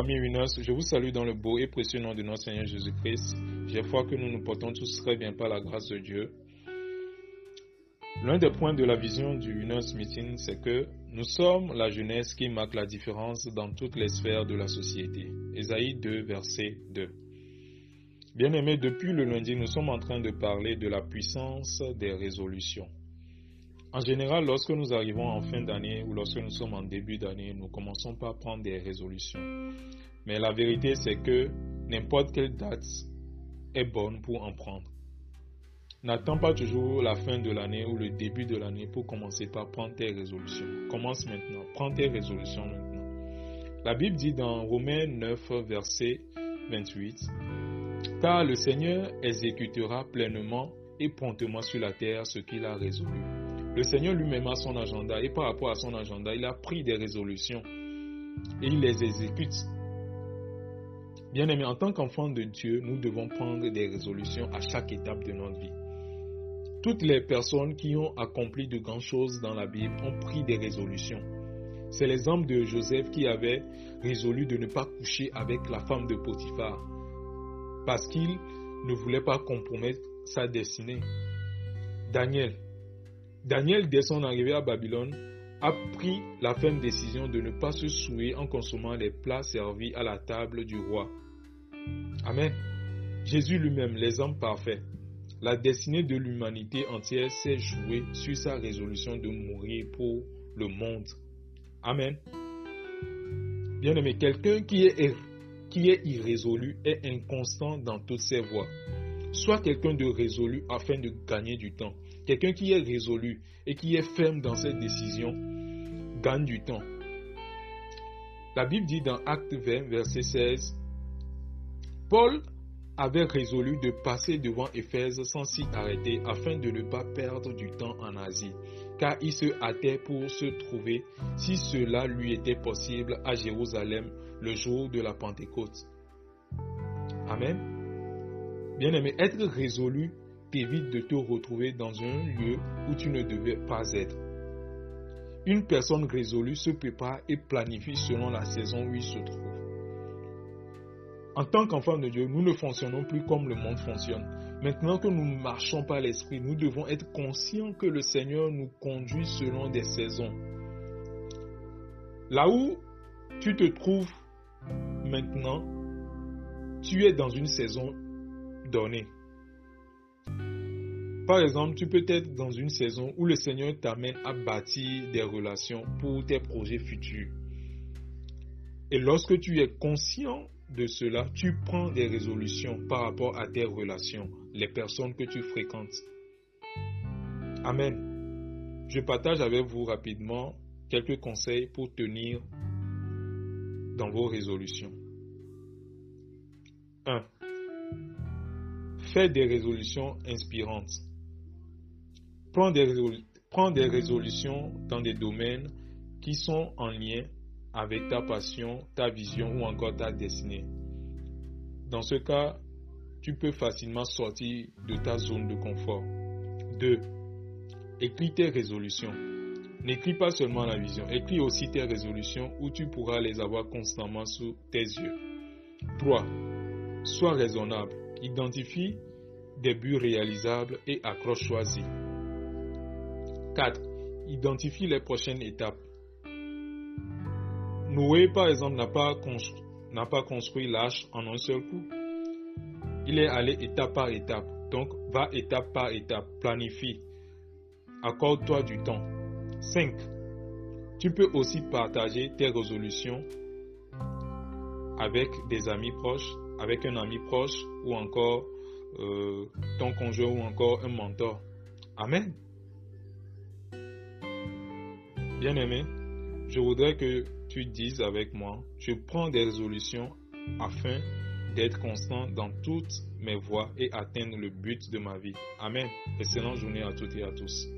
famille Winners, je vous salue dans le beau et précieux nom de notre Seigneur Jésus-Christ. J'ai foi que nous nous portons tous très bien par la grâce de Dieu. L'un des points de la vision du Winners Meeting, c'est que nous sommes la jeunesse qui marque la différence dans toutes les sphères de la société. Ésaïe 2, verset 2. Bien-aimés, depuis le lundi, nous sommes en train de parler de la puissance des résolutions. En général, lorsque nous arrivons en fin d'année ou lorsque nous sommes en début d'année, nous commençons par prendre des résolutions. Mais la vérité, c'est que n'importe quelle date est bonne pour en prendre. N'attends pas toujours la fin de l'année ou le début de l'année pour commencer par prendre tes résolutions. Commence maintenant. Prends tes résolutions maintenant. La Bible dit dans Romains 9, verset 28, Car le Seigneur exécutera pleinement et promptement sur la terre ce qu'il a résolu. Le Seigneur lui-même a son agenda et par rapport à son agenda, il a pris des résolutions et il les exécute. Bien aimé, en tant qu'enfant de Dieu, nous devons prendre des résolutions à chaque étape de notre vie. Toutes les personnes qui ont accompli de grandes choses dans la Bible ont pris des résolutions. C'est l'exemple de Joseph qui avait résolu de ne pas coucher avec la femme de Potiphar parce qu'il ne voulait pas compromettre sa destinée. Daniel, Daniel, dès son arrivée à Babylone, a pris la ferme décision de ne pas se souiller en consommant les plats servis à la table du roi. Amen. Jésus lui-même, l'exemple parfait. La destinée de l'humanité entière s'est jouée sur sa résolution de mourir pour le monde. Amen. Bien-aimé, quelqu'un qui est, qui est irrésolu est inconstant dans toutes ses voies. Sois quelqu'un de résolu afin de gagner du temps. Quelqu'un qui est résolu et qui est ferme dans ses décisions gagne du temps. La Bible dit dans Acte 20, verset 16, Paul avait résolu de passer devant Éphèse sans s'y arrêter afin de ne pas perdre du temps en Asie, car il se hâtait pour se trouver, si cela lui était possible, à Jérusalem le jour de la Pentecôte. Amen. Bien-aimé, être résolu t'évite de te retrouver dans un lieu où tu ne devais pas être. Une personne résolue se prépare et planifie selon la saison où il se trouve. En tant qu'enfant de Dieu, nous ne fonctionnons plus comme le monde fonctionne. Maintenant que nous marchons par l'Esprit, nous devons être conscients que le Seigneur nous conduit selon des saisons. Là où tu te trouves maintenant, tu es dans une saison donnée. Par exemple, tu peux être dans une saison où le Seigneur t'amène à bâtir des relations pour tes projets futurs. Et lorsque tu es conscient de cela, tu prends des résolutions par rapport à tes relations, les personnes que tu fréquentes. Amen. Je partage avec vous rapidement quelques conseils pour tenir dans vos résolutions. 1. Fais des résolutions inspirantes. Prends des, résolutions dans des domaines qui sont en lien avec ta passion, ta vision ou encore ta destinée. Dans ce cas, tu peux facilement sortir de ta zone de confort. 2. Écris tes résolutions. N'écris pas seulement la vision, écris aussi tes résolutions où tu pourras les avoir constamment sous tes yeux. 3. Sois raisonnable. Identifie des buts réalisables et accroche choisis. 4. Identifie les prochaines étapes. Noé, par exemple, n'a pas, construit, l'arche en un seul coup. Il est allé étape par étape. Donc, va étape par étape. Planifie. Accorde-toi du temps. 5. Tu peux aussi partager tes résolutions avec des amis proches, avec un ami proche ou encore euh, ton conjoint ou encore un mentor. Amen. Bien-aimé, je voudrais que tu dises avec moi, je prends des résolutions afin d'être constant dans toutes mes voies et atteindre le but de ma vie. Amen. Excellente journée à toutes et à tous.